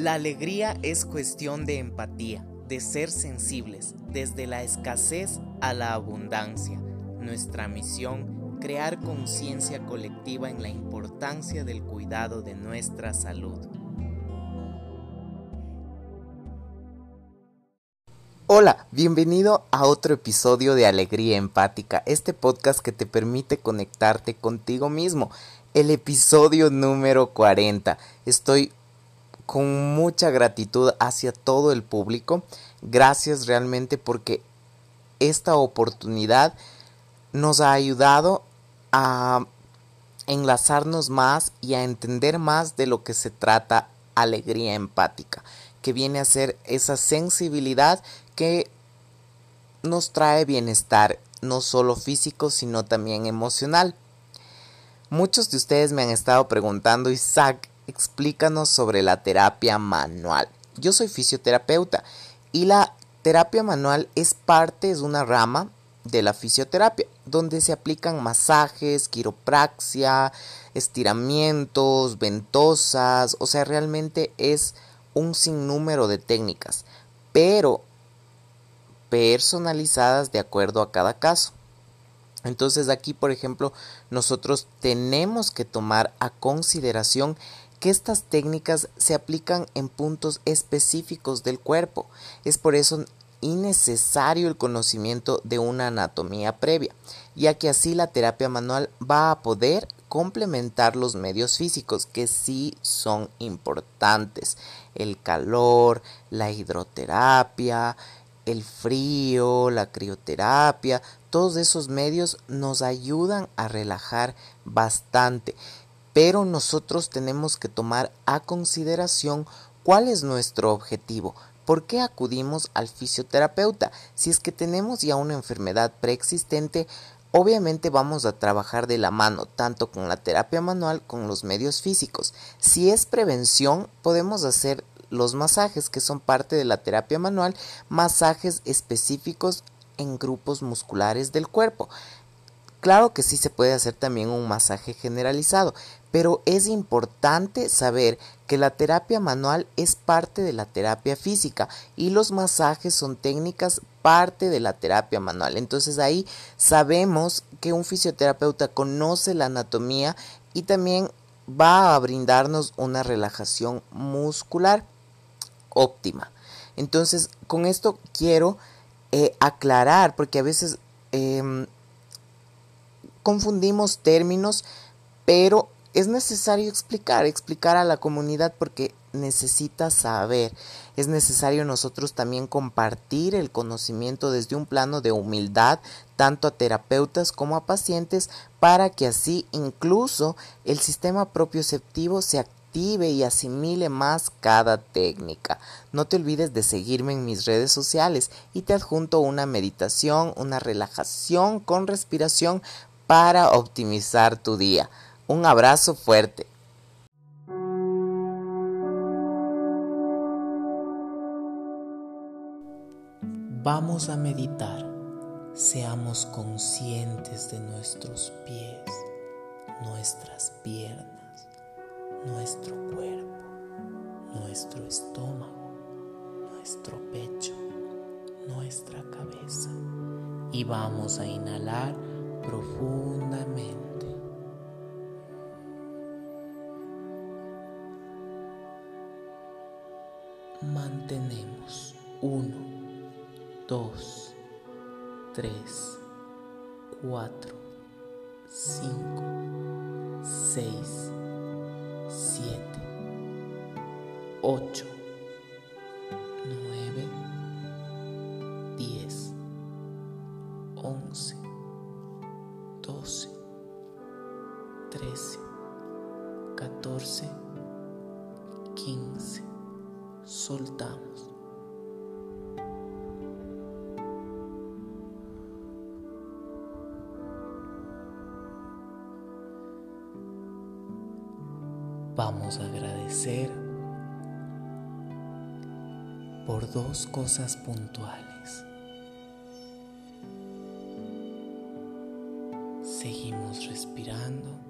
La alegría es cuestión de empatía, de ser sensibles, desde la escasez a la abundancia. Nuestra misión, crear conciencia colectiva en la importancia del cuidado de nuestra salud. Hola, bienvenido a otro episodio de Alegría Empática, este podcast que te permite conectarte contigo mismo. El episodio número 40. Estoy con mucha gratitud hacia todo el público. Gracias realmente porque esta oportunidad nos ha ayudado a enlazarnos más y a entender más de lo que se trata alegría empática, que viene a ser esa sensibilidad que nos trae bienestar, no solo físico, sino también emocional. Muchos de ustedes me han estado preguntando, Isaac, explícanos sobre la terapia manual. Yo soy fisioterapeuta y la terapia manual es parte, de una rama de la fisioterapia, donde se aplican masajes, quiropraxia, estiramientos, ventosas, o sea, realmente es un sinnúmero de técnicas, pero personalizadas de acuerdo a cada caso. Entonces aquí, por ejemplo, nosotros tenemos que tomar a consideración que estas técnicas se aplican en puntos específicos del cuerpo. Es por eso innecesario el conocimiento de una anatomía previa, ya que así la terapia manual va a poder complementar los medios físicos que sí son importantes. El calor, la hidroterapia, el frío, la crioterapia, todos esos medios nos ayudan a relajar bastante pero nosotros tenemos que tomar a consideración cuál es nuestro objetivo. ¿Por qué acudimos al fisioterapeuta? Si es que tenemos ya una enfermedad preexistente, obviamente vamos a trabajar de la mano, tanto con la terapia manual como los medios físicos. Si es prevención, podemos hacer los masajes que son parte de la terapia manual, masajes específicos en grupos musculares del cuerpo. Claro que sí se puede hacer también un masaje generalizado, pero es importante saber que la terapia manual es parte de la terapia física y los masajes son técnicas parte de la terapia manual. Entonces ahí sabemos que un fisioterapeuta conoce la anatomía y también va a brindarnos una relajación muscular óptima. Entonces con esto quiero eh, aclarar porque a veces em, confundimos términos, pero es necesario explicar, explicar a la comunidad porque necesita saber. Es necesario nosotros también compartir el conocimiento desde un plano de humildad, tanto a terapeutas como a pacientes, para que así incluso el sistema propioceptivo se active y asimile más cada técnica. No te olvides de seguirme en mis redes sociales y te adjunto una meditación, una relajación con respiración para optimizar tu día. Un abrazo fuerte. Vamos a meditar. Seamos conscientes de nuestros pies, nuestras piernas, nuestro cuerpo, nuestro estómago, nuestro pecho, nuestra cabeza. Y vamos a inhalar profundamente. Mantenemos 1, 2, 3, 4, 5, 6, 7, 8, 15. Soltamos. Vamos a agradecer por dos cosas puntuales. Seguimos respirando.